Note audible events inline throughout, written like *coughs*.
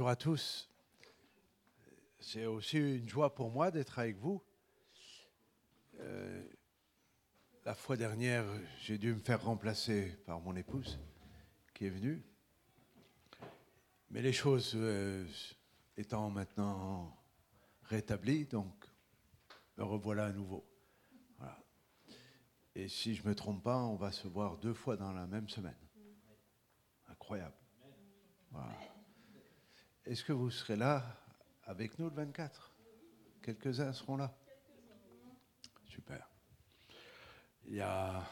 Bonjour à tous. C'est aussi une joie pour moi d'être avec vous. Euh, la fois dernière, j'ai dû me faire remplacer par mon épouse qui est venue. Mais les choses euh, étant maintenant rétablies, donc me revoilà à nouveau. Et si je ne me trompe pas, on va se voir deux fois dans la même semaine. Incroyable. Est-ce que vous serez là avec nous le 24 Quelques-uns seront là Super. Il y, a,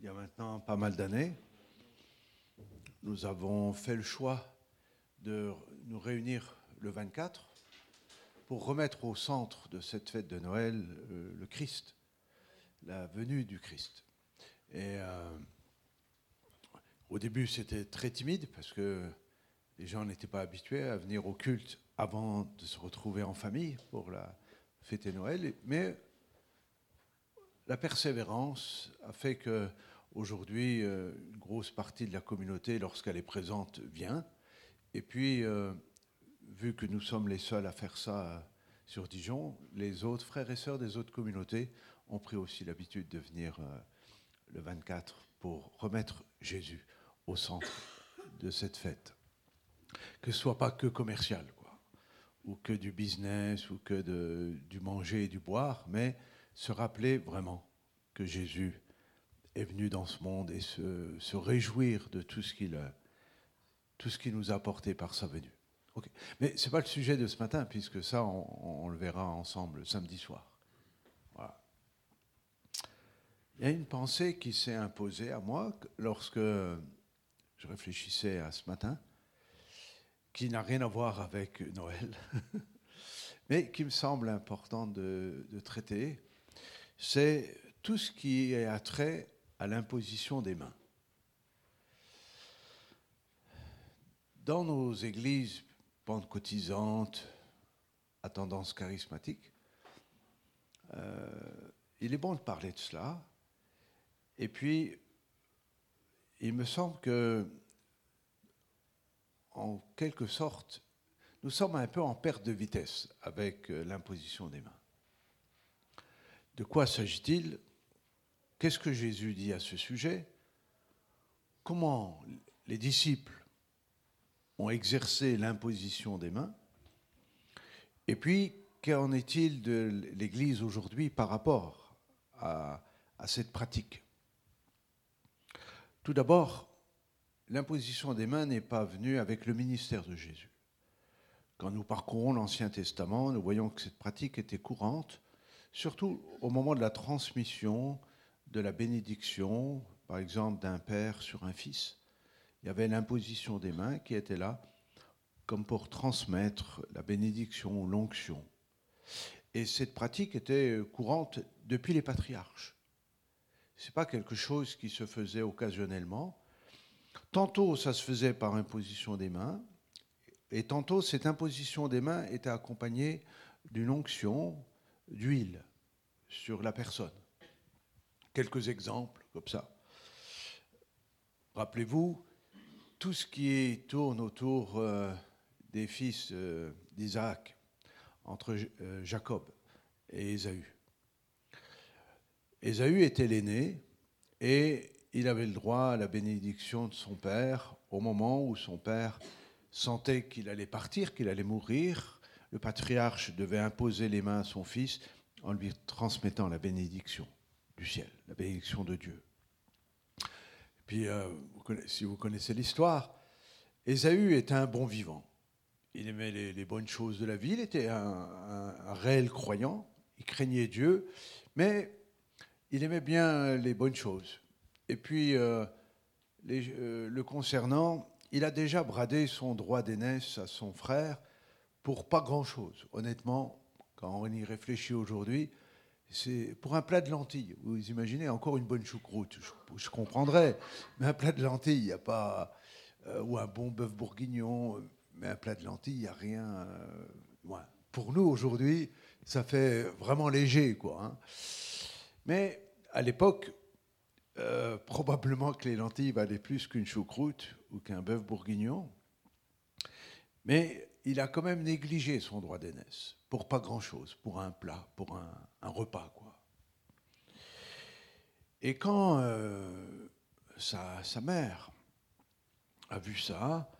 maintenant pas mal d'années, nous avons fait le choix de nous réunir le 24 pour remettre au centre de cette fête de Noël euh, le Christ, la venue du Christ. Et euh, au début, c'était très timide parce que les gens n'étaient pas habitués à venir au culte avant de se retrouver en famille pour la fêter Noël. Mais la persévérance a fait que aujourd'hui, euh, une grosse partie de la communauté, lorsqu'elle est présente, vient. Et puis, euh, vu que nous sommes les seuls à faire ça sur Dijon, les autres frères et sœurs des autres communautés ont pris aussi l'habitude de venir euh, le 24 pour remettre Jésus au centre de cette fête que ce soit pas que commercial, ou que du business, ou que du manger et du boire, mais se rappeler vraiment que Jésus est venu dans ce monde et se, réjouir de tout ce qu'il tout ce qu'il nous a apporté par sa venue. Mais ce n'est pas le sujet de ce matin, puisque ça, on, on le verra ensemble samedi soir. Voilà. Il y a une pensée qui s'est imposée à moi lorsque je réfléchissais à ce matin qui n'a rien à voir avec Noël, *laughs* mais qui me semble important de, traiter, c'est tout ce qui est attrait à l'imposition des mains. Dans nos églises pentecôtisantes à tendance charismatique, euh, il est bon de parler de cela. Et puis, il me semble que en quelque sorte, nous sommes un peu en perte de vitesse avec euh, l'imposition des mains. De quoi s'agit-il? Qu'est-ce que Jésus dit à ce sujet? Comment les disciples ont exercé l'imposition des mains? Et puis, qu'en est-il de l'Église aujourd'hui par rapport à, à cette pratique? Tout d'abord, l'imposition des mains n'est pas venue avec le ministère de Jésus. Quand nous parcourons l'Ancien Testament, nous voyons que cette pratique était courante, surtout au moment de la transmission de la bénédiction, par exemple d'un père sur un fils. Il y avait l'imposition des mains qui était là comme pour transmettre la bénédiction ou l'onction. Et cette pratique était courante depuis les patriarches. Ce n'est pas quelque chose qui se faisait occasionnellement, Tantôt, ça se faisait par imposition des mains, et tantôt, cette imposition des mains était accompagnée d'une onction d'huile sur la personne. Quelques exemples comme ça. Rappelez-vous, tout ce qui tourne autour euh, des fils euh, d'Isaac, entre euh, Jacob et Ésaü. Ésaü était l'aîné, et il avait le droit à la bénédiction de son père au moment où son père sentait qu'il allait partir, qu'il allait mourir. Le patriarche devait imposer les mains à son fils en lui transmettant la bénédiction du ciel, la bénédiction de Dieu. puis, euh, si vous connaissez l'histoire, Ésaü était un bon vivant. Il aimait les, bonnes choses de la vie, il était un réel croyant, il craignait Dieu, mais il aimait bien les bonnes choses. Et puis, euh, euh, le concernant, il a déjà bradé son droit d'aînesse à son frère pour pas grand-chose. Honnêtement, quand on y réfléchit aujourd'hui, c'est pour un plat de lentilles. Vous imaginez encore une bonne choucroute, je, comprendrais, mais un plat de lentilles, il n'y a pas. Euh, ou un bon bœuf bourguignon, mais un plat de lentilles, il n'y a rien. Pour nous, aujourd'hui, ça fait vraiment léger, quoi. Hein. Mais à l'époque, euh, probablement que les lentilles valaient plus qu'une choucroute ou qu'un bœuf bourguignon. Mais il a quand même négligé son droit d'aînesse, pour pas grand-chose, pour un plat, pour un, repas, quoi. Et quand euh, sa, mère a vu ça,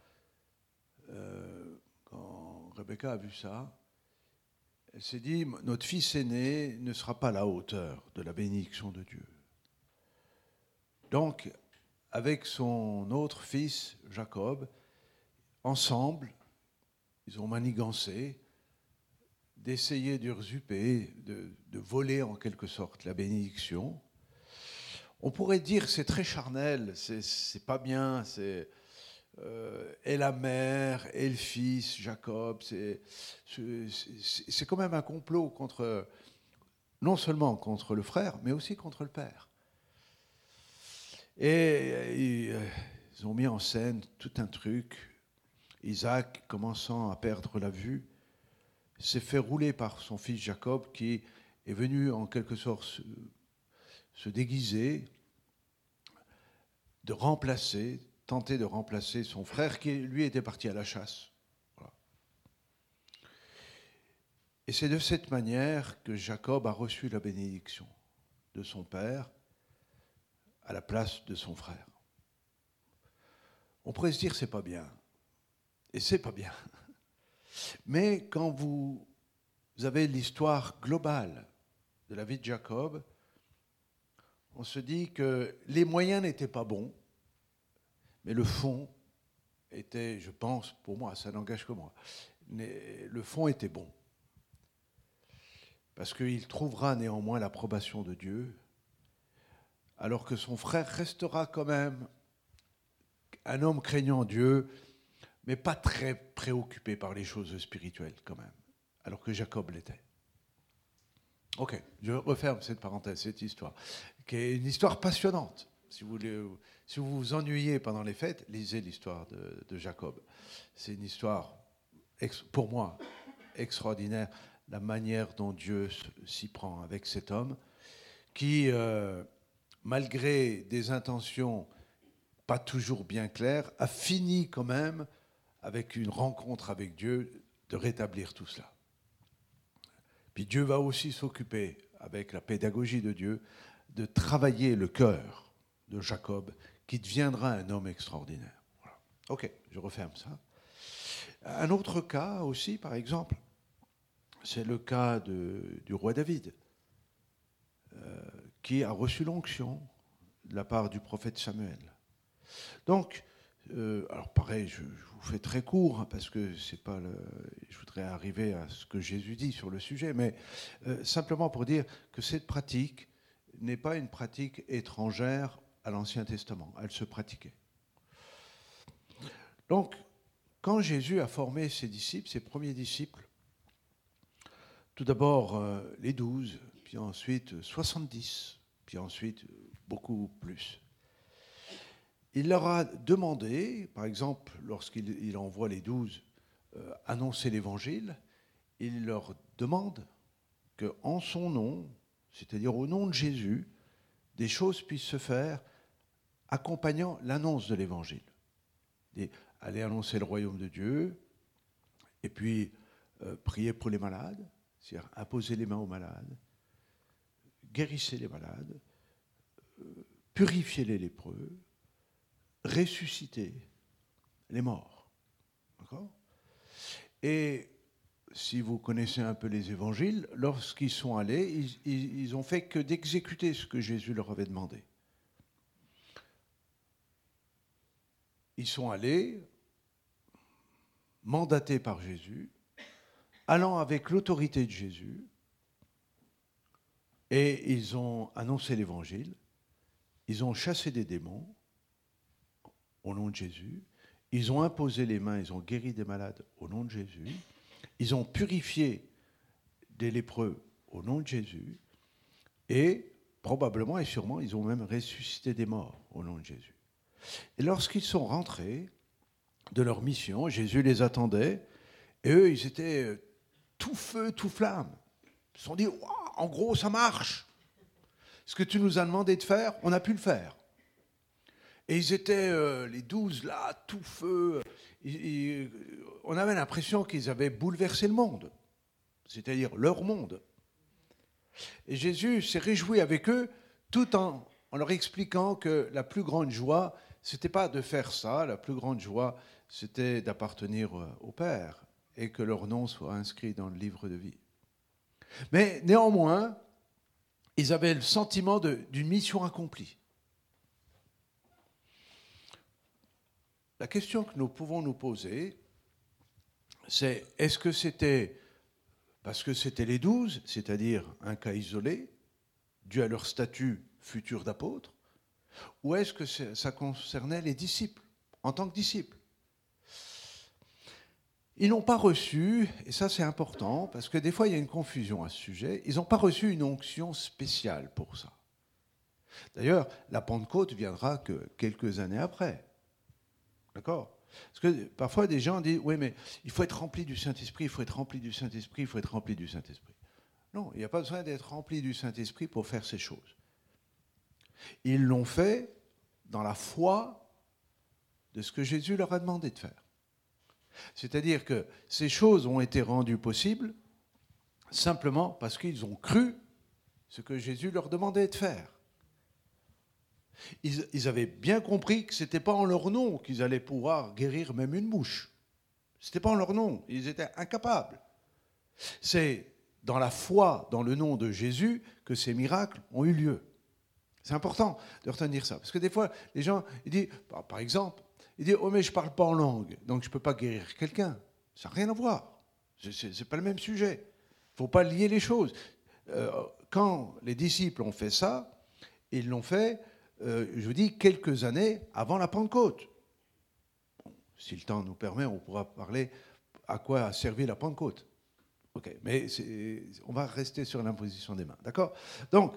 euh, quand Rebecca a vu ça, elle s'est dit, notre fils aîné ne sera pas à la hauteur de la bénédiction de Dieu. Donc, avec son autre fils, Jacob, ensemble, ils ont manigancé d'essayer d'usurper, de, voler en quelque sorte la bénédiction. On pourrait dire c'est très charnel, c'est pas bien, c'est euh, et la mère et le fils, Jacob, c'est quand même un complot contre, non seulement contre le frère, mais aussi contre le père. Et ils ont mis en scène tout un truc. Isaac, commençant à perdre la vue, s'est fait rouler par son fils Jacob, qui est venu en quelque sorte se, déguiser, de remplacer, tenter de remplacer son frère qui, lui, était parti à la chasse. Et c'est de cette manière que Jacob a reçu la bénédiction de son père à la place de son frère. On pourrait se dire c'est pas bien. Et c'est pas bien. *laughs* Mais quand vous avez l'histoire globale de la vie de Jacob, on se dit que les moyens n'étaient pas bons, mais le fond était, je pense, pour moi, ça n'engage que moi, le fond était bon. Parce qu'il trouvera néanmoins l'approbation de Dieu alors que son frère restera quand même un homme craignant Dieu, mais pas très préoccupé par les choses spirituelles quand même, alors que Jacob l'était. Ok, je referme cette parenthèse, cette histoire, qui est une histoire passionnante. Si vous, si vous vous ennuyez pendant les fêtes, lisez l'histoire de, Jacob. C'est une histoire, pour moi, extraordinaire, la manière dont Dieu s'y prend avec cet homme, qui, euh, malgré des intentions pas toujours bien claires, a fini quand même, avec une rencontre avec Dieu, de rétablir tout cela. Puis Dieu va aussi s'occuper, avec la pédagogie de Dieu, de travailler le cœur de Jacob, qui deviendra un homme extraordinaire. Ok, je referme ça. Un autre cas aussi, par exemple, c'est le cas du roi David. Euh, qui a reçu l'onction de la part du prophète Samuel. Donc, euh, alors pareil, je, vous fais très court hein, parce que c'est pas le, je voudrais arriver à ce que Jésus dit sur le sujet, mais euh, simplement pour dire que cette pratique n'est pas une pratique étrangère à l'Ancien Testament, elle se pratiquait. Donc, quand Jésus a formé ses disciples, ses premiers disciples, tout d'abord euh, les douze, puis ensuite 70, puis ensuite beaucoup plus. Il leur a demandé, par exemple, lorsqu'il envoie les douze euh, annoncer l'évangile, il leur demande qu'en son nom, c'est-à-dire au nom de Jésus, des choses puissent se faire accompagnant l'annonce de l'évangile. Aller annoncer le royaume de Dieu, et puis euh, prier pour les malades, c'est-à-dire imposer les mains aux malades, guérissez les malades, euh, purifiez les lépreux, ressuscitez les morts. D'accord? Et si vous connaissez un peu les évangiles, lorsqu'ils sont allés, ils, ils, ont fait que d'exécuter ce que Jésus leur avait demandé. Ils sont allés, mandatés par Jésus, allant avec l'autorité de Jésus, et ils ont annoncé l'évangile, ils ont chassé des démons au nom de Jésus, ils ont imposé les mains, ils ont guéri des malades au nom de Jésus, ils ont purifié des lépreux au nom de Jésus, et probablement et sûrement, ils ont même ressuscité des morts au nom de Jésus. Et lorsqu'ils sont rentrés de leur mission, Jésus les attendait, et eux, ils étaient tout feu, tout flamme. Ils se sont dit, en gros, ça marche. Ce que tu nous as demandé de faire, on a pu le faire. Et ils étaient, euh, les douze, là, tout feu. on avait l'impression qu'ils avaient bouleversé le monde, c'est-à-dire leur monde. Et Jésus s'est réjoui avec eux tout en, en leur expliquant que la plus grande joie, c'était pas de faire ça, la plus grande joie, c'était d'appartenir euh, au Père et que leur nom soit inscrit dans le livre de vie. Mais néanmoins, ils avaient le sentiment d'une mission accomplie. La question que nous pouvons nous poser, c'est est-ce que c'était parce que c'était les douze, c'est-à-dire un cas isolé, dû à leur statut futur d'apôtre, ou est-ce que ça concernait les disciples, en tant que disciples? Ils n'ont pas reçu, et ça c'est important, parce que des fois il y a une confusion à ce sujet, ils n'ont pas reçu une onction spéciale pour ça. D'ailleurs, la Pentecôte viendra que quelques années après. D'accord? Parce que parfois des gens disent, oui, mais il faut être rempli du Saint-Esprit, il faut être rempli du Saint-Esprit, il faut être rempli du Saint-Esprit. Non, il n'y a pas besoin d'être rempli du Saint-Esprit pour faire ces choses. Ils l'ont fait dans la foi de ce que Jésus leur a demandé de faire. C'est-à-dire que ces choses ont été rendues possibles simplement parce qu'ils ont cru ce que Jésus leur demandait de faire. Ils, avaient bien compris que ce n'était pas en leur nom qu'ils allaient pouvoir guérir même une mouche. Ce n'était pas en leur nom. Ils étaient incapables. C'est dans la foi, dans le nom de Jésus, que ces miracles ont eu lieu. C'est important de retenir ça. Parce que des fois, les gens, ils disent, par exemple, ils disent, oh mais je ne parle pas en langue, donc je ne peux pas guérir quelqu'un. Ça n'a rien à voir. Ce n'est pas le même sujet. Il ne faut pas lier les choses. Euh, quand les disciples ont fait ça, ils l'ont fait euh, je vous dis, quelques années avant la Pentecôte. si le temps nous permet, on pourra parler à quoi a servi la Pentecôte. Ok, mais on va rester sur l'imposition des mains, d'accord? Donc,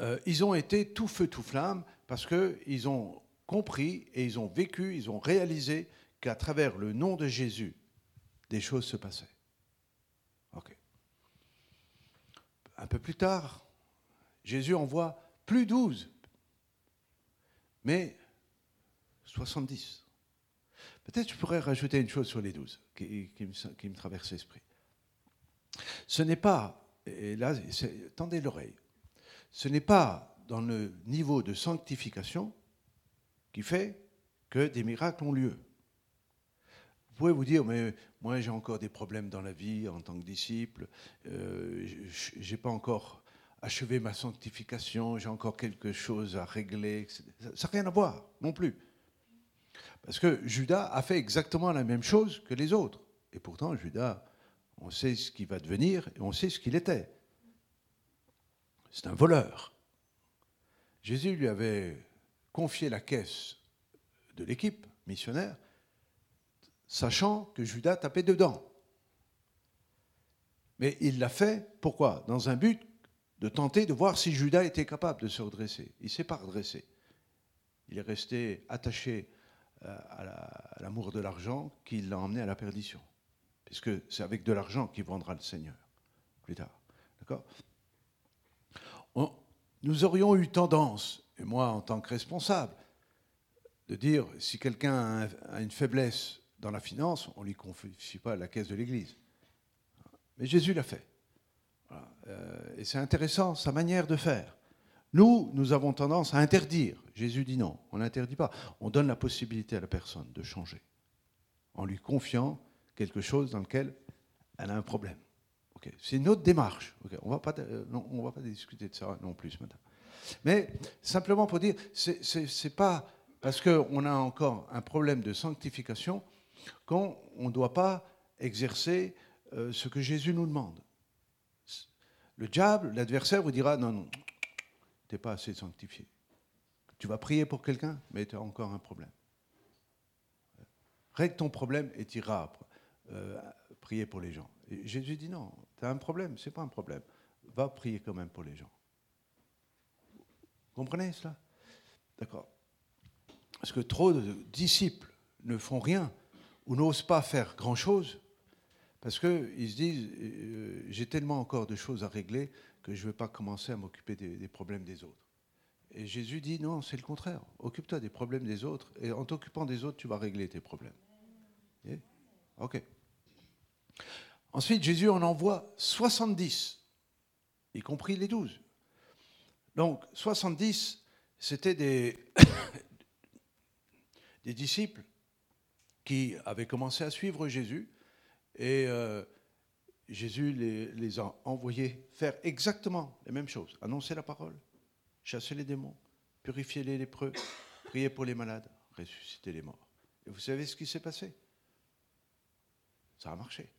euh, ils ont été tout feu, tout flamme, parce qu'ils ont compris et ils ont vécu, ils ont réalisé qu'à travers le nom de Jésus, des choses se passaient. Un peu plus tard, Jésus envoie plus 12, mais 70. Peut-être je pourrais rajouter une chose sur les 12 qui, me, traverse l'esprit. Ce n'est pas, et là, tendez l'oreille, ce n'est pas dans le niveau de sanctification fait que des miracles ont lieu. Vous pouvez vous dire, mais moi j'ai encore des problèmes dans la vie en tant que disciple, euh, je n'ai pas encore achever ma sanctification, j'ai encore quelque chose à régler. Ça n'a rien à voir non plus. Parce que Judas a fait exactement la même chose que les autres. Et pourtant, Judas, on sait ce qu'il va devenir et on sait ce qu'il était. C'est un voleur. Jésus lui avait confié la caisse de l'équipe missionnaire, sachant que Judas tapait dedans. Mais il l'a fait, pourquoi? Dans un but de tenter de voir si Judas était capable de se redresser. Il ne s'est pas redressé. Il est resté attaché euh, à l'amour de l'argent qui l'a emmené à la perdition. Puisque c'est avec de l'argent qu'il vendra le Seigneur plus tard. Nous aurions eu tendance, et moi en tant que responsable, de dire si quelqu'un a une faiblesse dans la finance, on ne lui confie pas la caisse de l'Église. Mais Jésus l'a fait. Euh, et c'est intéressant, sa manière de faire. Nous, nous avons tendance à interdire. Jésus dit non, on n'interdit pas. On donne la possibilité à la personne de changer, en lui confiant quelque chose dans lequel elle a un problème. C'est une autre démarche. On euh, ne va pas discuter de ça non plus matin. Mais simplement pour dire, ce n'est pas parce qu'on a encore un problème de sanctification qu'on ne doit pas exercer euh, ce que Jésus nous demande. Le diable, l'adversaire, vous dira non, non, tu n'es pas assez sanctifié. Tu vas prier pour quelqu'un, mais tu as encore un problème. Règle ton problème et tu iras euh, prier pour les gens. Jésus dit non, tu as un problème, ce n'est pas un problème. Va prier quand même pour les gens. Vous comprenez cela? D'accord. Parce que trop de disciples ne font rien ou n'osent pas faire grand-chose parce qu'ils se disent, euh, j'ai tellement encore de choses à régler que je ne vais pas commencer à m'occuper des, problèmes des autres. Et Jésus dit non, c'est le contraire. Occupe-toi des problèmes des autres et en t'occupant des autres, tu vas régler tes problèmes. Ok. Ensuite, Jésus en envoie 70, y compris les 12. Donc, 70, c'était *coughs* des, disciples qui avaient commencé à suivre Jésus et euh, Jésus les, les, a envoyés faire exactement les mêmes choses, annoncer la parole, chasser les démons, purifier les lépreux, prier pour les malades, ressusciter les morts. Et vous savez ce qui s'est passé? Ça a marché.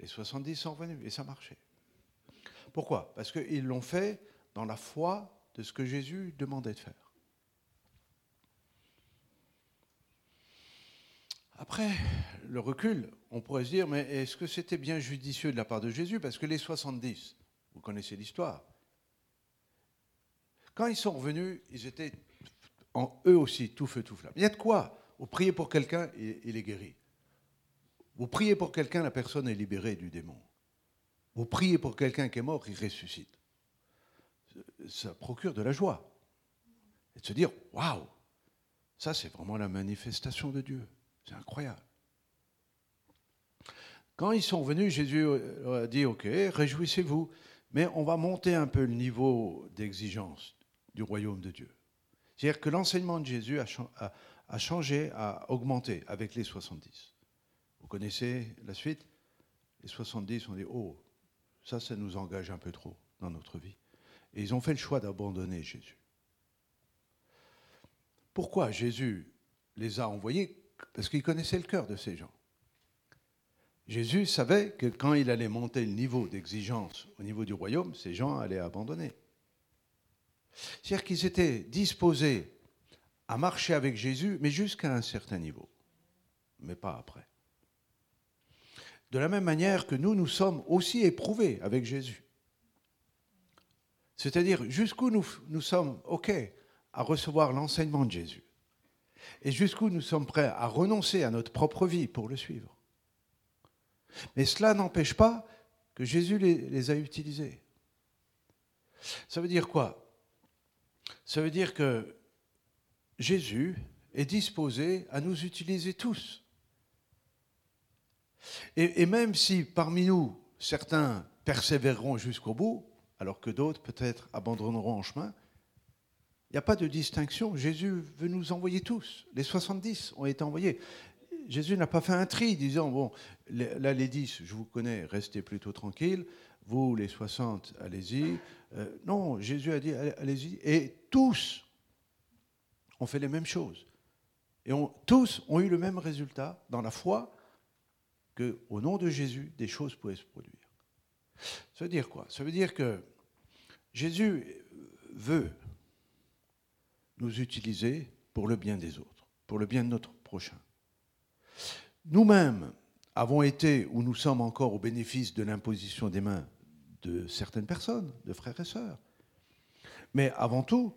Les 70 sont venus et ça a marché. Pourquoi? Parce qu'ils l'ont fait dans la foi de ce que Jésus demandait de faire. Après le recul, on pourrait se dire, mais est-ce que c'était bien judicieux de la part de Jésus? Parce que les 70, vous connaissez l'histoire, quand ils sont revenus, ils étaient en eux aussi tout feu, tout flamme. Il y a de quoi? Vous priez pour quelqu'un, il est guéri. Vous priez pour quelqu'un, la personne est libérée du démon. Vous priez pour quelqu'un qui est mort, il ressuscite. Ça procure de la joie. Et de se dire, waouh, ça c'est vraiment la manifestation de Dieu. C'est incroyable. Quand ils sont venus, Jésus a dit, ok, réjouissez-vous, mais on va monter un peu le niveau d'exigence du royaume de Dieu. C'est-à-dire que l'enseignement de Jésus a, changé, a augmenté avec les 70. Vous connaissez la suite? Les 70 ont dit, oh, ça, ça nous engage un peu trop dans notre vie. Et ils ont fait le choix d'abandonner Jésus. Pourquoi Jésus les a envoyés? Parce qu'il connaissait le cœur de ces gens. Jésus savait que quand il allait monter le niveau d'exigence au niveau du royaume, ces gens allaient abandonner. C'est-à-dire qu'ils étaient disposés à marcher avec Jésus, mais jusqu'à un certain niveau, mais pas après. De la même manière que nous, nous sommes aussi éprouvés avec Jésus. C'est-à-dire jusqu'où nous, sommes OK à recevoir l'enseignement de Jésus. Et jusqu'où nous sommes prêts à renoncer à notre propre vie pour le suivre. Mais cela n'empêche pas que Jésus les, les, a utilisés. Ça veut dire quoi? Ça veut dire que Jésus est disposé à nous utiliser tous. Et, même si parmi nous, certains persévéreront jusqu'au bout, alors que d'autres peut-être abandonneront en chemin, il n'y a pas de distinction. Jésus veut nous envoyer tous. Les 70 ont été envoyés. Jésus n'a pas fait un tri disant, bon, là les 10, je vous connais, restez plutôt tranquilles. Vous, les 60, allez-y. Euh, non, Jésus a dit, allez-y. Et tous ont fait les mêmes choses. Et tous ont eu le même résultat dans la foi qu'au nom de Jésus, des choses pouvaient se produire. Ça veut dire quoi? Ça veut dire que Jésus veut nous utiliser pour le bien des autres, pour le bien de notre prochain. Nous-mêmes avons été ou nous sommes encore au bénéfice de l'imposition des mains de certaines personnes, de frères et sœurs. Mais avant tout,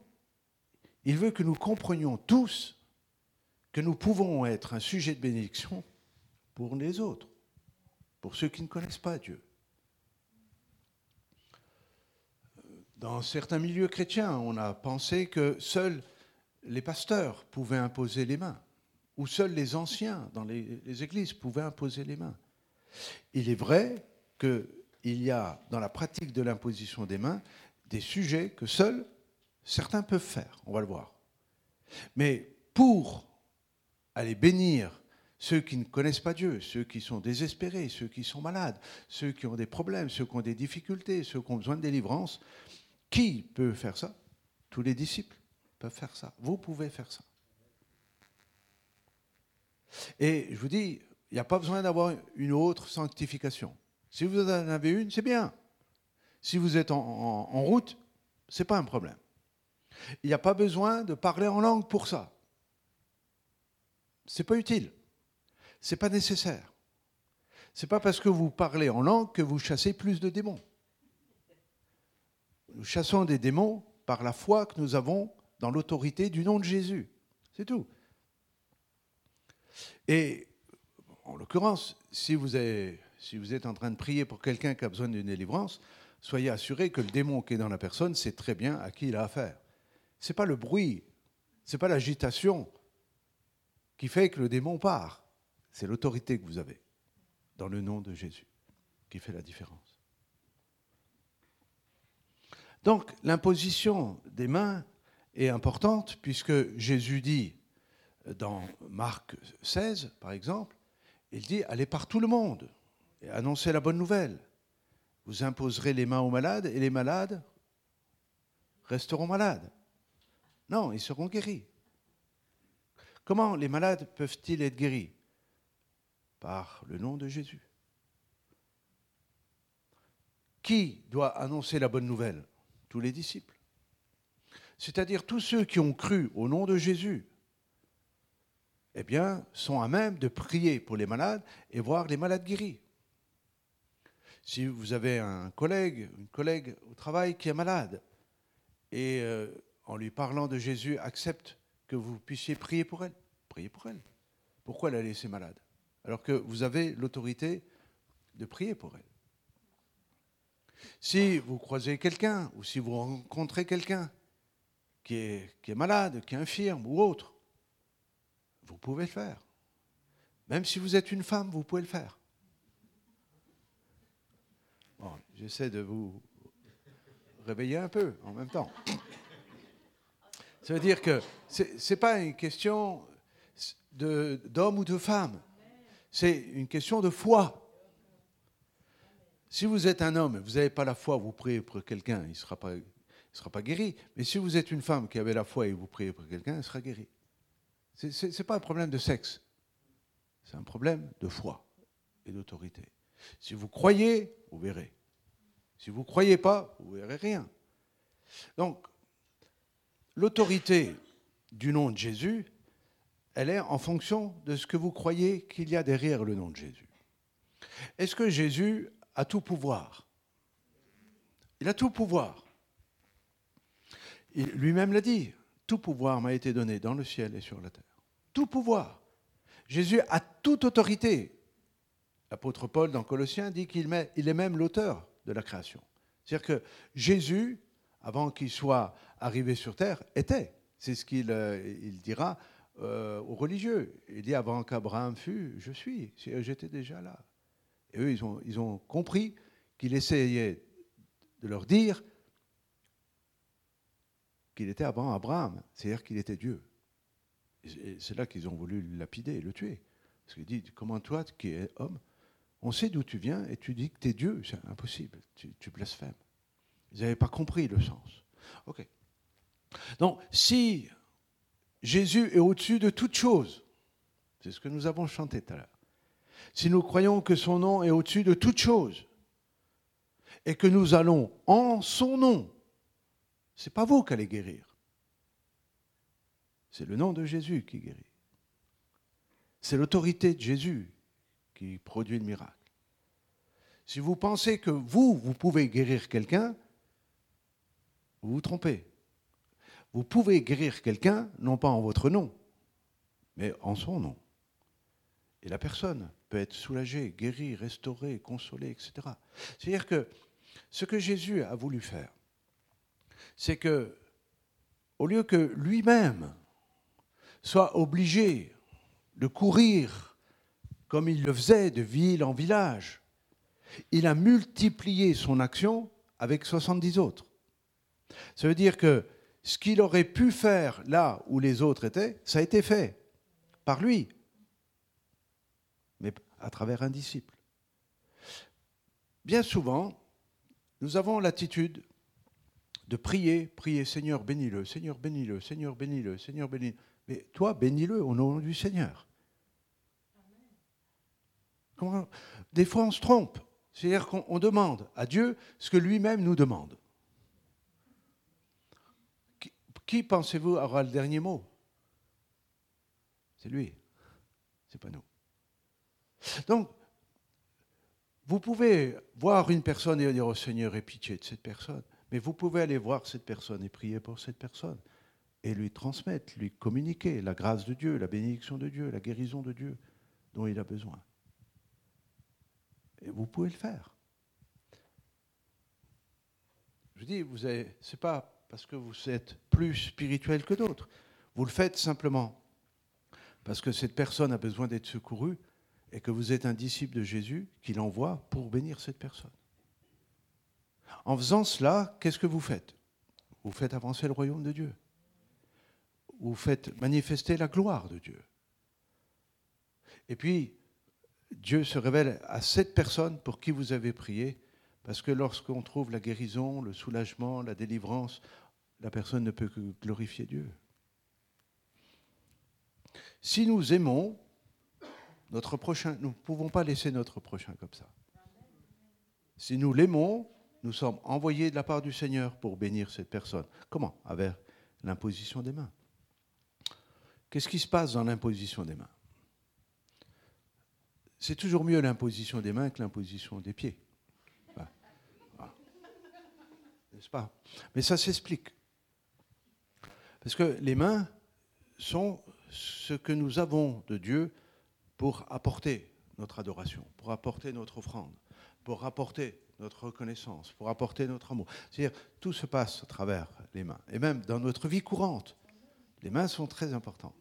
il veut que nous comprenions tous que nous pouvons être un sujet de bénédiction pour les autres, pour ceux qui ne connaissent pas Dieu. Dans certains milieux chrétiens, on a pensé que seuls les pasteurs pouvaient imposer les mains, ou seuls les anciens dans les, églises pouvaient imposer les mains. Il est vrai qu'il y a dans la pratique de l'imposition des mains des sujets que seuls certains peuvent faire, on va le voir. Mais pour aller bénir ceux qui ne connaissent pas Dieu, ceux qui sont désespérés, ceux qui sont malades, ceux qui ont des problèmes, ceux qui ont des difficultés, ceux qui ont besoin de délivrance. Qui peut faire ça? Tous les disciples peuvent faire ça. Vous pouvez faire ça. Et je vous dis, il n'y a pas besoin d'avoir une autre sanctification. Si vous en avez une, c'est bien. Si vous êtes en, route, ce n'est pas un problème. Il n'y a pas besoin de parler en langue pour ça. Ce n'est pas utile. Ce n'est pas nécessaire. Ce n'est pas parce que vous parlez en langue que vous chassez plus de démons. Nous chassons des démons par la foi que nous avons dans l'autorité du nom de Jésus. C'est tout. Et en l'occurrence, si vous, êtes, en train de prier pour quelqu'un qui a besoin d'une délivrance, soyez assuré que le démon qui est dans la personne sait très bien à qui il a affaire. Ce n'est pas le bruit, ce n'est pas l'agitation qui fait que le démon part. C'est l'autorité que vous avez dans le nom de Jésus qui fait la différence. Donc l'imposition des mains est importante puisque Jésus dit dans Marc 16, par exemple, il dit, allez par tout le monde et annoncez la bonne nouvelle. Vous imposerez les mains aux malades et les malades resteront malades. Non, ils seront guéris. Comment les malades peuvent-ils être guéris? Par le nom de Jésus. Qui doit annoncer la bonne nouvelle? Tous les disciples. C'est-à-dire tous ceux qui ont cru au nom de Jésus, eh bien, sont à même de prier pour les malades et voir les malades guéris. Si vous avez un collègue, une collègue au travail qui est malade, et euh, en lui parlant de Jésus, accepte que vous puissiez prier pour elle, priez pour elle. Pourquoi la laisser malade? Alors que vous avez l'autorité de prier pour elle. Si vous croisez quelqu'un, ou si vous rencontrez quelqu'un qui est, malade, qui est infirme ou autre, vous pouvez le faire. Même si vous êtes une femme, vous pouvez le faire. J'essaie de vous réveiller un peu en même temps. Ça veut dire que ce n'est pas une question d'homme ou de femme. C'est une question de foi. Si vous êtes un homme, vous n'avez pas la foi, vous priez pour quelqu'un, il ne sera, pas, guéri. Mais si vous êtes une femme qui avait la foi et vous priez pour quelqu'un, il sera guéri. Ce n'est pas un problème de sexe, c'est un problème de foi et d'autorité. Si vous croyez, vous verrez. Si vous ne croyez pas, vous ne verrez rien. Donc, l'autorité du nom de Jésus, elle est en fonction de ce que vous croyez qu'il y a derrière le nom de Jésus. Est-ce que Jésus a tout pouvoir Il a tout pouvoir. Lui-même l'a dit, tout pouvoir m'a été donné dans le ciel et sur la terre. Tout pouvoir. Jésus a toute autorité. L'apôtre Paul, dans Colossiens, dit qu'il est même l'auteur de la création. C'est-à-dire que Jésus, avant qu'il soit arrivé sur terre, était. C'est ce qu'il euh, dira euh, aux religieux. Il dit avant qu'Abraham fût, je suis. J'étais déjà là. Et eux, ils ont, compris qu'il essayait de leur dire qu'il était avant Abraham, c'est-à-dire qu'il était Dieu. C'est là qu'ils ont voulu le lapider, le tuer. Parce qu'il dit, comment toi, qui es homme, on sait d'où tu viens et tu dis que tu es Dieu, c'est impossible, tu, tu blasphèmes. Ils n'avaient pas compris le sens. Ok. Donc, si Jésus est au-dessus de toute chose, c'est ce que nous avons chanté tout à l'heure, si nous croyons que son nom est au-dessus de toute chose, et que nous allons en son nom, c'est pas vous qui allez guérir. C'est le nom de Jésus qui guérit. C'est l'autorité de Jésus qui produit le miracle. Si vous pensez que vous, vous pouvez guérir quelqu'un, vous vous trompez. Vous pouvez guérir quelqu'un, non pas en votre nom, mais en son nom. Et la personne être soulagée, guérie, restaurée, consolée, etc. C'est-à-dire que ce que Jésus a voulu faire, c'est que, au lieu que lui-même soit obligé de courir comme il le faisait de ville en village, il a multiplié son action avec 70 autres. Ça veut dire que ce qu'il aurait pu faire là où les autres étaient, ça a été fait par lui, à travers un disciple. Bien souvent, nous avons l'attitude de prier, prier, Seigneur, bénis-le, Seigneur, bénis-le, Seigneur, bénis-le, Seigneur, bénis-le. Mais toi, bénis-le au nom du Seigneur. Des fois, on se trompe. C'est-à-dire qu'on demande à Dieu ce que lui-même nous demande. Qui, pensez-vous aura le dernier mot? C'est lui. C'est pas nous. Donc, vous pouvez voir une personne et dire au Seigneur, aie pitié de cette personne. Mais vous pouvez aller voir cette personne et prier pour cette personne et lui transmettre, lui communiquer la grâce de Dieu, la bénédiction de Dieu, la guérison de Dieu dont il a besoin. Et vous pouvez le faire. Je dis, vous ce n'est pas parce que vous êtes plus spirituel que d'autres. Vous le faites simplement parce que cette personne a besoin d'être secourue et que vous êtes un disciple de Jésus qu'il envoie pour bénir cette personne. En faisant cela, qu'est-ce que vous faites? Vous faites avancer le royaume de Dieu. Vous faites manifester la gloire de Dieu. Et puis, Dieu se révèle à cette personne pour qui vous avez prié, parce que lorsqu'on trouve la guérison, le soulagement, la délivrance, la personne ne peut que glorifier Dieu. Si nous aimons notre prochain, nous ne pouvons pas laisser notre prochain comme ça. Si nous l'aimons, nous sommes envoyés de la part du Seigneur pour bénir cette personne. Comment Avec l'imposition des mains. Qu'est-ce qui se passe dans l'imposition des mains C'est toujours mieux l'imposition des mains que l'imposition des pieds. N'est-ce pas Mais ça s'explique. Parce que les mains sont ce que nous avons de Dieu pour apporter notre adoration, pour apporter notre offrande, pour apporter notre reconnaissance, pour apporter notre amour. C'est-à-dire, tout se passe à travers les mains. Et même dans notre vie courante, les mains sont très importantes.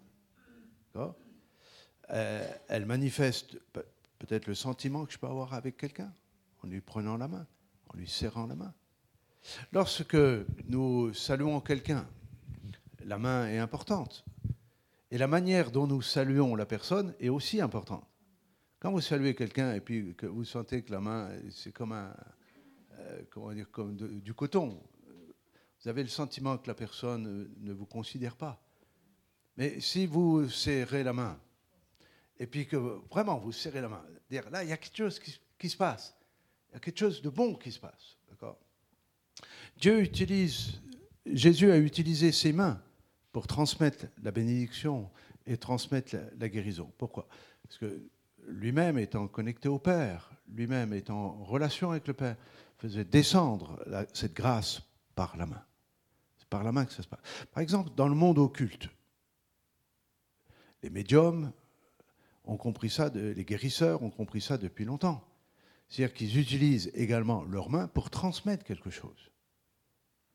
Euh, elles manifestent peut-être le sentiment que je peux avoir avec quelqu'un, en lui prenant la main, en lui serrant la main. Lorsque nous saluons quelqu'un, la main est importante. Et la manière dont nous saluons la personne est aussi importante. Quand vous saluez quelqu'un et puis que vous sentez que la main, c'est comme, un, euh, comment dire, comme du coton, vous avez le sentiment que la personne ne vous considère pas. Mais si vous serrez la main, et puis que vraiment vous serrez la main, dire là, il y a quelque chose qui, se passe. Il y a quelque chose de bon qui se passe. Dieu utilise, Jésus a utilisé ses mains pour transmettre la bénédiction et transmettre la, guérison. Pourquoi? Parce que lui-même étant connecté au Père, lui-même étant en relation avec le Père, faisait descendre cette grâce par la main. C'est par la main que ça se passe. Par exemple, dans le monde occulte, les médiums ont compris ça, les guérisseurs ont compris ça depuis longtemps. C'est-à-dire qu'ils utilisent également leurs mains pour transmettre quelque chose.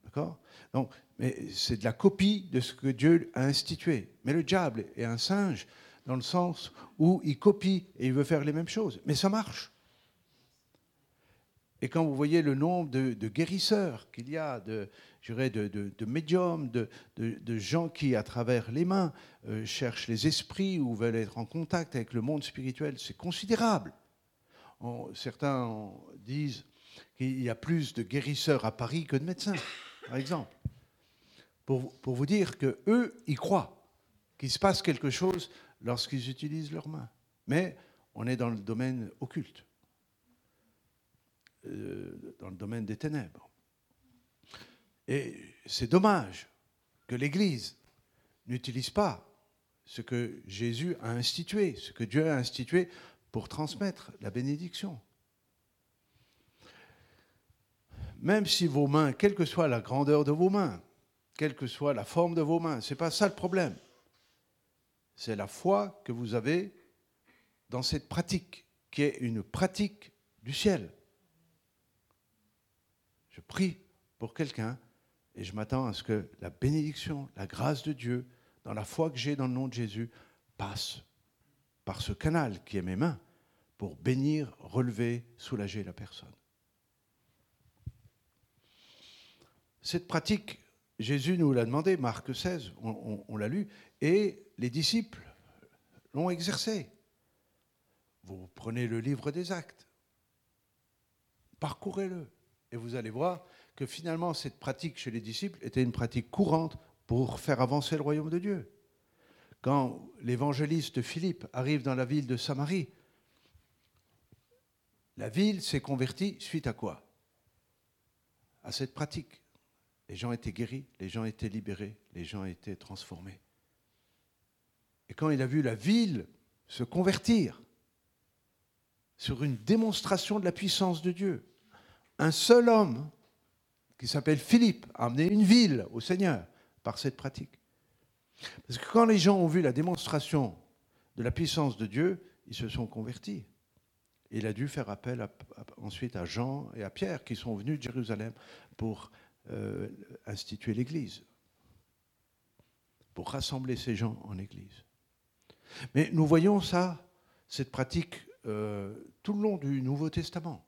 D'accord? Donc, mais c'est de la copie de ce que Dieu a institué. Mais le diable est un singe dans le sens où il copie et il veut faire les mêmes choses. Mais ça marche. Et quand vous voyez le nombre de, guérisseurs qu'il y a, de, de, médiums, de, gens qui, à travers les mains, euh, cherchent les esprits ou veulent être en contact avec le monde spirituel, c'est considérable. certains disent qu'il y a plus de guérisseurs à Paris que de médecins par exemple, pour, vous dire que eux, ils croient qu'il se passe quelque chose lorsqu'ils utilisent leurs mains. Mais on est dans le domaine occulte, euh, dans le domaine des ténèbres. Et c'est dommage que l'Église n'utilise pas ce que Jésus a institué, ce que Dieu a institué pour transmettre la bénédiction. Même si vos mains, quelle que soit la grandeur de vos mains, quelle que soit la forme de vos mains, ce n'est pas ça le problème. C'est la foi que vous avez dans cette pratique, qui est une pratique du ciel. Je prie pour quelqu'un et je m'attends à ce que la bénédiction, la grâce de Dieu, dans la foi que j'ai dans le nom de Jésus, passe par ce canal qui est mes mains pour bénir, relever, soulager la personne. Cette pratique, Jésus nous l'a demandé, Marc 16, on, l'a lu, et les disciples l'ont exercé. Vous prenez le livre des actes, parcourez-le, et vous allez voir que finalement cette pratique chez les disciples était une pratique courante pour faire avancer le royaume de Dieu. Quand l'évangéliste Philippe arrive dans la ville de Samarie, la ville s'est convertie suite à quoi? À cette pratique. Les gens étaient guéris, les gens étaient libérés, les gens étaient transformés. Et quand il a vu la ville se convertir sur une démonstration de la puissance de Dieu, un seul homme qui s'appelle Philippe a amené une ville au Seigneur par cette pratique. Parce que quand les gens ont vu la démonstration de la puissance de Dieu, ils se sont convertis. il a dû faire appel ensuite à Jean et à Pierre qui sont venus de Jérusalem pour euh, institué l'Église, pour rassembler ces gens en Église. Mais nous voyons ça, cette pratique, euh, tout le long du Nouveau Testament.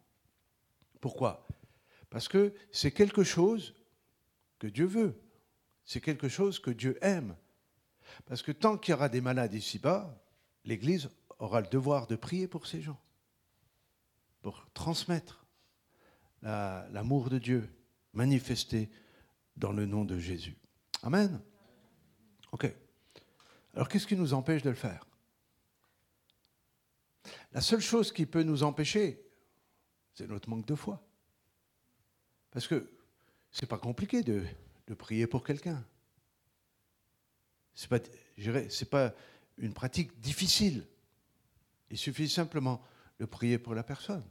Pourquoi? Parce que c'est quelque chose que Dieu veut, c'est quelque chose que Dieu aime. Parce que tant qu'il y aura des malades ici-bas, l'Église aura le devoir de prier pour ces gens, pour transmettre l'amour de Dieu manifesté dans le nom de Jésus. Amen. Ok. Alors qu'est-ce qui nous empêche de le faire? La seule chose qui peut nous empêcher, c'est notre manque de foi. Parce que c'est pas compliqué de, prier pour quelqu'un. C'est pas, c'est pas une pratique difficile. Il suffit simplement de prier pour la personne.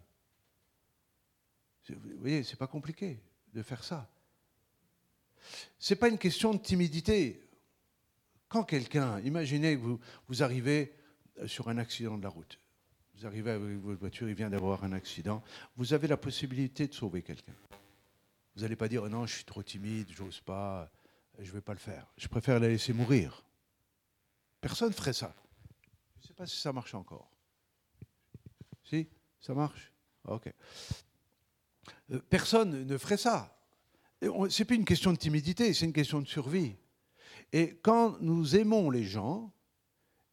Vous voyez, c'est pas compliqué de faire ça. C'est pas une question de timidité. Quand quelqu'un, imaginez que vous, vous arrivez sur un accident de la route, vous arrivez avec votre voiture, il vient d'avoir un accident, vous avez la possibilité de sauver quelqu'un. Vous n'allez pas dire non, je suis trop timide, j'ose pas, je ne vais pas le faire. Je préfère la laisser mourir. Personne ne ferait ça. Je ne sais pas si ça marche encore. Si Ça marche? Ok. Euh, personne ne ferait ça. Ce n'est plus une question de timidité, c'est une question de survie. Et quand nous aimons les gens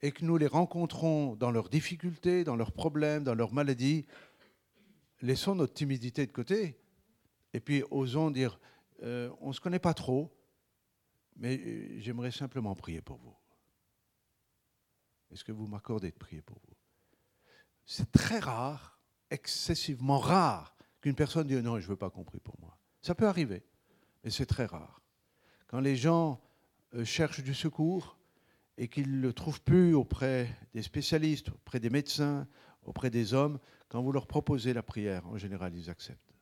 et que nous les rencontrons dans leurs difficultés, dans leurs problèmes, dans leurs maladies, laissons notre timidité de côté et puis osons dire, euh, on ne se connaît pas trop, mais euh, j'aimerais simplement prier pour vous. Est-ce que vous m'accordez de prier pour vous? C'est très rare, excessivement rare, qu'une personne dise non, je ne veux pas qu'on prie pour moi. Ça peut arriver, mais c'est très rare. Quand les gens euh, cherchent du secours et qu'ils ne le trouvent plus auprès des spécialistes, auprès des médecins, auprès des hommes, quand vous leur proposez la prière, en général, ils acceptent.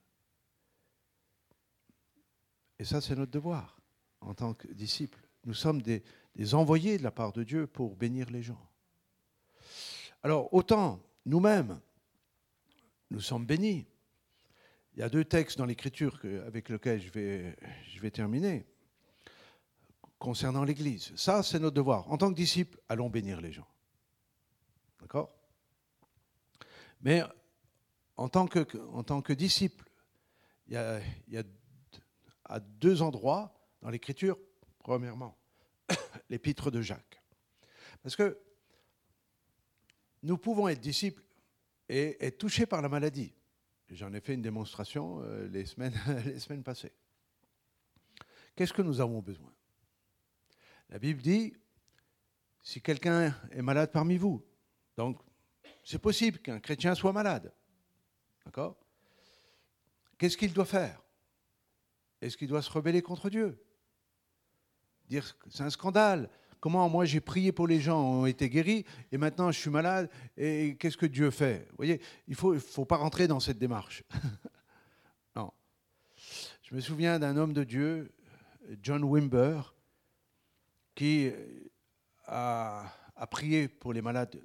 Et ça, c'est notre devoir en tant que disciples. Nous sommes des envoyés de la part de Dieu pour bénir les gens. Alors, autant nous-mêmes, nous sommes bénis. Il y a deux textes dans l'Écriture avec lesquels je vais, je vais terminer concernant l'Église. Ça, c'est notre devoir. En tant que disciples, allons bénir les gens. D'accord? Mais en tant que, en disciples, il y, a, il y a à deux endroits dans l'Écriture. Premièrement, *coughs* l'épître de Jacques. Parce que nous pouvons être disciples et être touchés par la maladie. J'en ai fait une démonstration euh, les, semaines, *laughs* les semaines passées. Qu'est-ce que nous avons besoin? La Bible dit, si quelqu'un est malade parmi vous, donc c'est possible qu'un chrétien soit malade. D'accord? Qu'est-ce qu'il doit faire? Est-ce qu'il doit se rebeller contre Dieu? Dire que c'est un scandale, Comment moi j'ai prié pour les gens, ont été guéris, et maintenant je suis malade, et qu'est-ce que Dieu fait? Vous voyez, il ne faut, pas rentrer dans cette démarche. *laughs* non. Je me souviens d'un homme de Dieu, John Wimber, qui a, a, prié pour les malades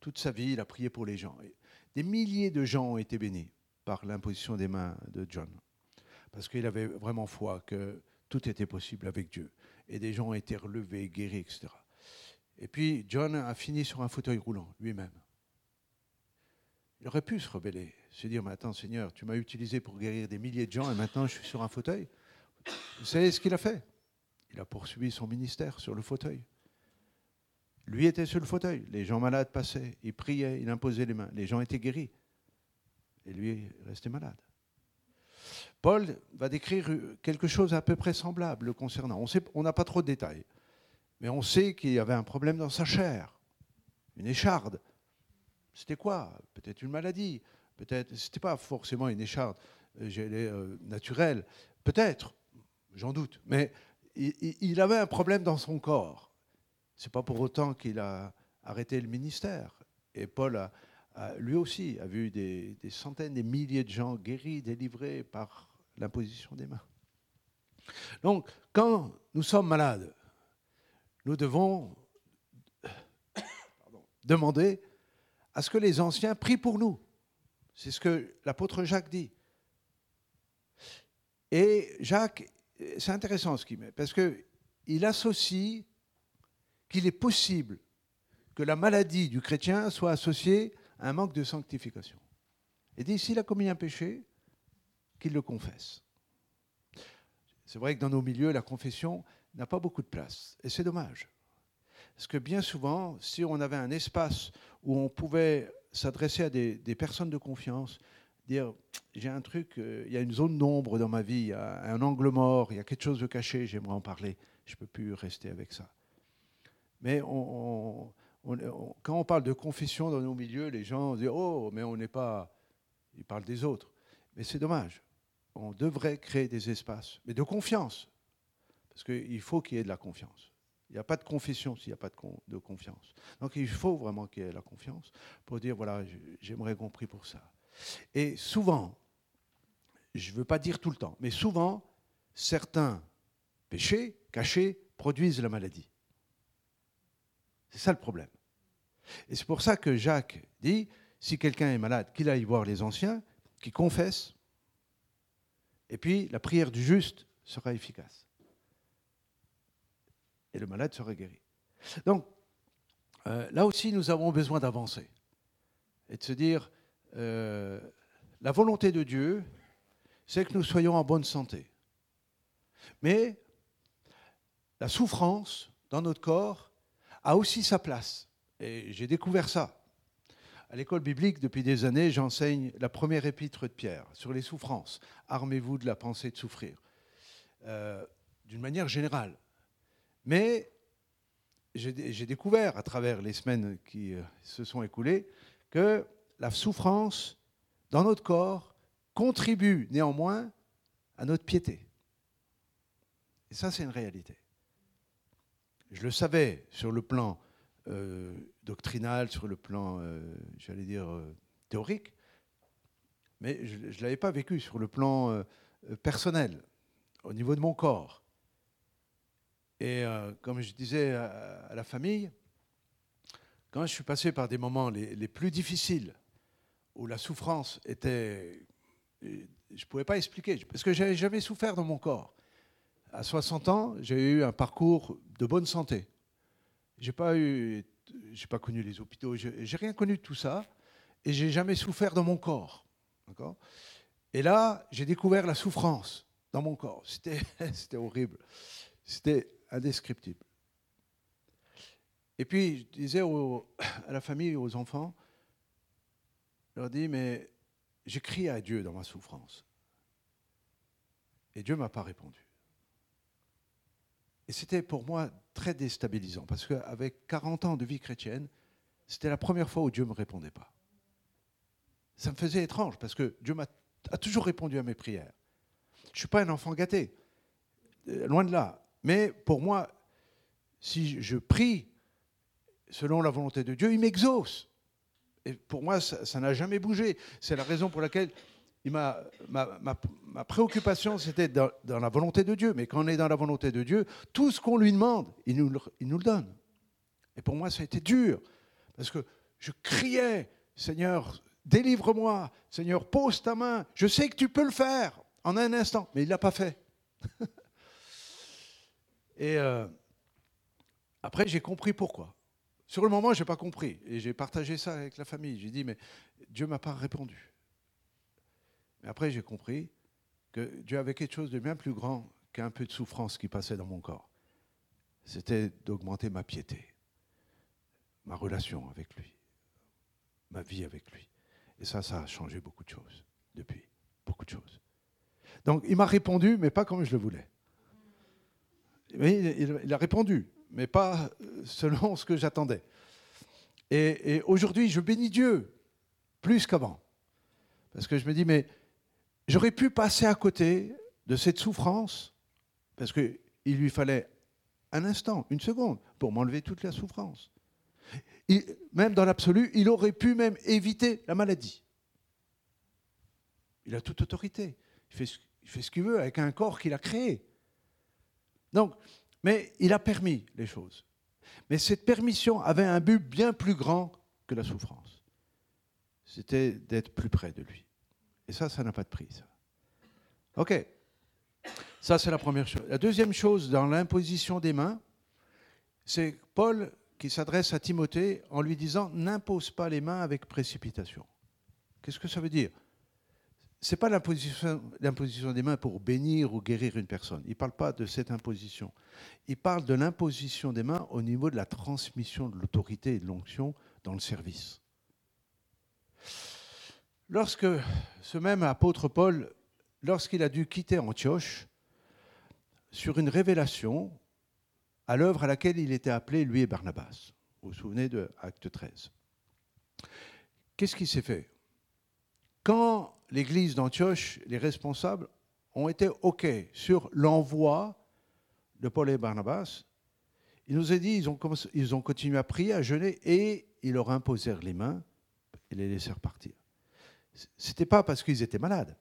toute sa vie, il a prié pour les gens. Des milliers de gens ont été bénis par l'imposition des mains de John, parce qu'il avait vraiment foi que tout était possible avec Dieu et des gens ont été relevés, guéris, etc. Et puis John a fini sur un fauteuil roulant lui-même. Il aurait pu se rebeller, se dire, mais attends Seigneur, tu m'as utilisé pour guérir des milliers de gens et maintenant je suis sur un fauteuil. Vous savez ce qu'il a fait? Il a poursuivi son ministère sur le fauteuil. Lui était sur le fauteuil, les gens malades passaient, il priait, il imposait les mains, les gens étaient guéris. Et lui restait malade. Paul va décrire quelque chose à peu près semblable le concernant. On n'a pas trop de détails, mais on sait qu'il y avait un problème dans sa chair, une écharde. C'était quoi? Peut-être une maladie, peut-être. C'était pas forcément une écharde euh, euh, naturelle, peut-être, j'en doute, mais il, avait un problème dans son corps. C'est pas pour autant qu'il a arrêté le ministère. Et Paul a, lui aussi a vu des, des, centaines, des milliers de gens guéris, délivrés par l'imposition des mains. Donc, quand nous sommes malades, nous devons *coughs* demander à ce que les anciens prient pour nous. C'est ce que l'apôtre Jacques dit. Et Jacques, c'est intéressant ce qu'il met, parce qu'il associe qu'il est possible que la maladie du chrétien soit associée un manque de sanctification. Il dit, s'il a commis un péché, qu'il le confesse. C'est vrai que dans nos milieux, la confession n'a pas beaucoup de place, et c'est dommage. Parce que bien souvent, si on avait un espace où on pouvait s'adresser à des, personnes de confiance, dire j'ai un truc, euh, il y a une zone d'ombre dans ma vie, il y a un angle mort, il y a quelque chose de caché, j'aimerais en parler, je ne peux plus rester avec ça. Mais quand on parle de confession dans nos milieux, les gens disent oh, mais on n'est pas. Ils parlent des autres. Mais c'est dommage. On devrait créer des espaces, mais de confiance. Parce qu'il faut qu'il y ait de la confiance. Il n'y a pas de confession s'il n'y a pas de, confiance. Donc il faut vraiment qu'il y ait la confiance pour dire voilà, j'aimerais compris pour ça. Et souvent, je ne veux pas dire tout le temps, mais souvent, certains péchés cachés produisent la maladie. C'est ça le problème. Et c'est pour ça que Jacques dit, si quelqu'un est malade, qu'il aille voir les anciens, qu'il confesse, et puis la prière du juste sera efficace. Et le malade sera guéri. Donc, euh, là aussi, nous avons besoin d'avancer et de se dire, euh, la volonté de Dieu, c'est que nous soyons en bonne santé. Mais la souffrance dans notre corps a aussi sa place. Et j'ai découvert ça. À l'école biblique, depuis des années, j'enseigne la première épître de Pierre sur les souffrances. Armez-vous de la pensée de souffrir. Euh, d'une manière générale. Mais j'ai découvert, à travers les semaines qui euh, se sont écoulées, que la souffrance dans notre corps contribue néanmoins à notre piété. Et ça, c'est une réalité. Je le savais sur le plan euh, doctrinal, sur le plan, euh, j'allais dire, euh, théorique, mais je ne l'avais pas vécu sur le plan personnel, au niveau de mon corps. Et comme je disais à, la famille, quand je suis passé par des moments les, les plus difficiles, où la souffrance était... Je ne pouvais pas expliquer, parce que je n'avais jamais souffert dans mon corps à 60 ans, j'ai eu un parcours de bonne santé. J'ai pas eu, j'ai pas connu les hôpitaux, j'ai rien connu de tout ça, et j'ai jamais souffert dans mon corps. Et là, j'ai découvert la souffrance dans mon corps. C'était, *laughs* c'était horrible. C'était indescriptible. Et puis, je disais à la famille, aux enfants, je leur dis, mais j'ai crié à Dieu dans ma souffrance. Et Dieu ne m'a pas répondu. Et c'était pour moi très déstabilisant, parce qu'avec 40 ans de vie chrétienne, c'était la première fois où Dieu ne me répondait pas. Ça me faisait étrange, parce que Dieu a toujours répondu à mes prières. Je ne suis pas un enfant gâté, euh, loin de là. Mais pour moi, si je prie selon la volonté de Dieu, il m'exauce. Et pour moi, ça n'a jamais bougé. C'est la raison pour laquelle ma, préoccupation, c'était dans, la volonté de Dieu. Mais quand on est dans la volonté de Dieu, tout ce qu'on lui demande, il nous, il nous le donne. Et pour moi, ça a été dur. Parce que je criais, Seigneur, délivre-moi. Seigneur, pose ta main. Je sais que tu peux le faire en un instant. Mais il ne l'a pas fait. *laughs* Et euh, après, j'ai compris pourquoi. Sur le moment, je n'ai pas compris. Et j'ai partagé ça avec la famille. J'ai dit, mais Dieu ne m'a pas répondu. Mais après, j'ai compris que Dieu avait quelque chose de bien plus grand qu'un peu de souffrance qui passait dans mon corps. C'était d'augmenter ma piété, ma relation avec lui, ma vie avec lui. Et ça, ça a changé beaucoup de choses depuis, beaucoup de choses. Donc, il m'a répondu, mais pas comme je le voulais. il, a répondu, mais pas selon ce que j'attendais. et aujourd'hui, je bénis Dieu plus qu'avant. Parce que je me dis, mais J'aurais pu passer à côté de cette souffrance, parce qu'il lui fallait un instant, une seconde, pour m'enlever toute la souffrance. même dans l'absolu, il aurait pu même éviter la maladie. Il a toute autorité. Il fait, il fait ce qu'il veut avec un corps qu'il a créé. Donc, mais il a permis les choses. Mais cette permission avait un but bien plus grand que la souffrance. C'était d'être plus près de lui. Et ça, ça n'a pas de prix. OK. Ça, c'est la première chose. La deuxième chose, dans l'imposition des mains, c'est Paul qui s'adresse à Timothée en lui disant N'impose pas les mains avec précipitation. Qu'est-ce que ça veut dire? Ce n'est pas l'imposition des mains pour bénir ou guérir une personne. Il ne parle pas de cette imposition. Il parle de l'imposition des mains au niveau de la transmission de l'autorité et de l'onction dans le service. Lorsque ce même apôtre Paul, lorsqu'il a dû quitter Antioche, sur une révélation à l'œuvre à laquelle il était appelé, lui et Barnabas. Vous vous souvenez de Acte 13. Qu'est-ce qui s'est fait? Quand l'église d'Antioche, les responsables ont été OK sur l'envoi de Paul et Barnabas, il nous a dit, ils ont, ils ont continué à prier, à jeûner, et ils leur imposèrent les mains et les laissèrent partir. Ce n'était pas parce qu'ils étaient malades,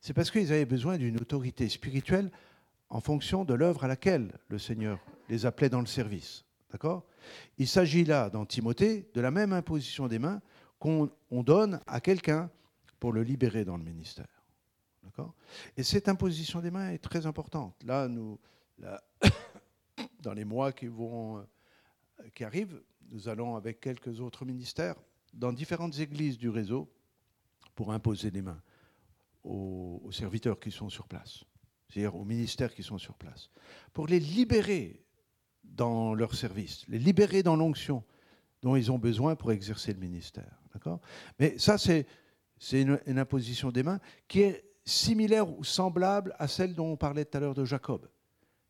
c'est parce qu'ils avaient besoin d'une autorité spirituelle en fonction de l'œuvre à laquelle le Seigneur les appelait dans le service. D'accord? Il s'agit là, dans Timothée, de la même imposition des mains qu'on donne à quelqu'un pour le libérer dans le ministère. D'accord? Et cette imposition des mains est très importante. Là, nous, *coughs* dans les mois qui, vont, euh, qui arrivent, nous allons, avec quelques autres ministères, dans différentes églises du réseau, pour imposer les mains aux serviteurs qui sont sur place c'est-à-dire aux ministères qui sont sur place, pour les libérer dans leur service, les libérer dans l'onction dont ils ont besoin pour exercer le ministère. Mais ça, c'est une, une, imposition des mains qui est similaire ou semblable à celle dont on parlait tout à l'heure de Jacob,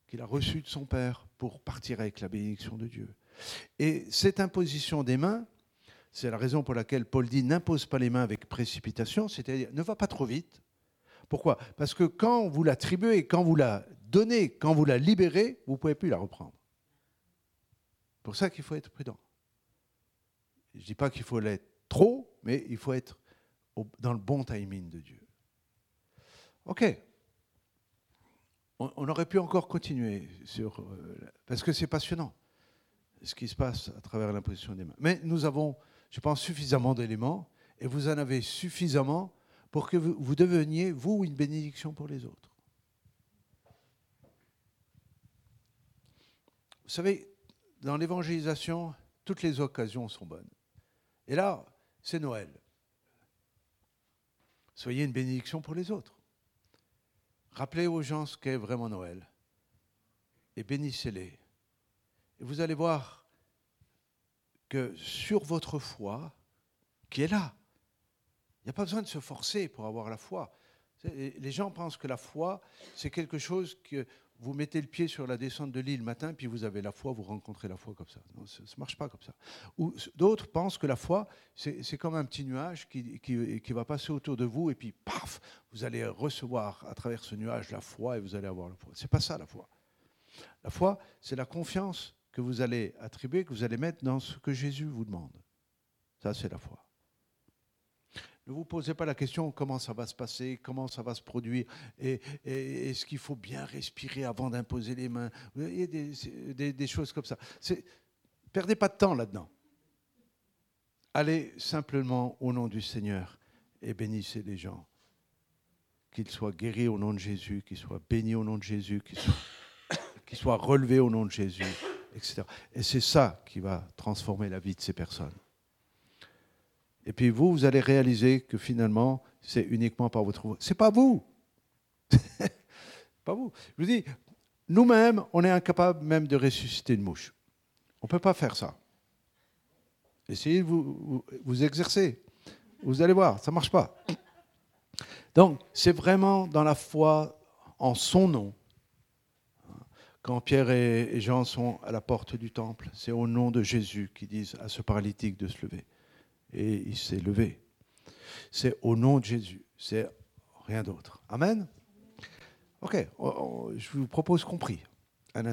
qu'il a reçue de son père pour partir avec la bénédiction de Dieu. Et cette imposition des mains, c'est la raison pour laquelle Paul dit n'impose pas les mains avec précipitation, c'est-à-dire ne va pas trop vite, pourquoi? Parce que quand vous l'attribuez, quand vous la donnez, quand vous la libérez, vous ne pouvez plus la reprendre. C'est pour ça qu'il faut être prudent. Je ne dis pas qu'il faut l'être trop, mais il faut être dans le bon timing de Dieu. OK. On, aurait pu encore continuer sur. Euh, parce que c'est passionnant ce qui se passe à travers l'imposition des mains. Mais nous avons, je pense, suffisamment d'éléments et vous en avez suffisamment pour que vous, deveniez, vous, une bénédiction pour les autres. Vous savez, dans l'évangélisation, toutes les occasions sont bonnes. Et là, c'est Noël. Soyez une bénédiction pour les autres. Rappelez aux gens ce qu'est vraiment Noël. Et bénissez-les. Et vous allez voir que sur votre foi, qui est là, il n'y a pas besoin de se forcer pour avoir la foi. Les gens pensent que la foi, c'est quelque chose que vous mettez le pied sur la descente de l'île le matin, puis vous avez la foi, vous rencontrez la foi comme ça. Non, ça ne marche pas comme ça. Ou d'autres pensent que la foi, c'est comme un petit nuage qui, qui, qui, va passer autour de vous, et puis paf, vous allez recevoir à travers ce nuage la foi, et vous allez avoir la foi. Ce n'est pas ça la foi. La foi, c'est la confiance que vous allez attribuer, que vous allez mettre dans ce que Jésus vous demande. Ça, c'est la foi. Ne vous posez pas la question comment ça va se passer, comment ça va se produire, et, est-ce qu'il faut bien respirer avant d'imposer les mains? Y a des, des choses comme ça. Perdez pas de temps là-dedans. Allez simplement au nom du Seigneur et bénissez les gens. Qu'ils soient guéris au nom de Jésus, qu'ils soient bénis au nom de Jésus, qu'ils soient *coughs* relevés au nom de Jésus, etc. Et c'est ça qui va transformer la vie de ces personnes. Et puis vous, vous allez réaliser que finalement, c'est uniquement par votre... C'est pas vous. *laughs* pas vous. Je vous dis, nous-mêmes, on est incapable même de ressusciter une mouche. On ne peut pas faire ça. Essayez de vous, vous, exercer. Vous allez voir, ça ne marche pas. Donc, c'est vraiment dans la foi en son nom. Quand Pierre et Jean sont à la porte du temple, c'est au nom de Jésus qu'ils disent à ce paralytique de se lever et il s'est levé. C'est au nom de Jésus, c'est rien d'autre. Amen Ok, je vous propose qu'on prie.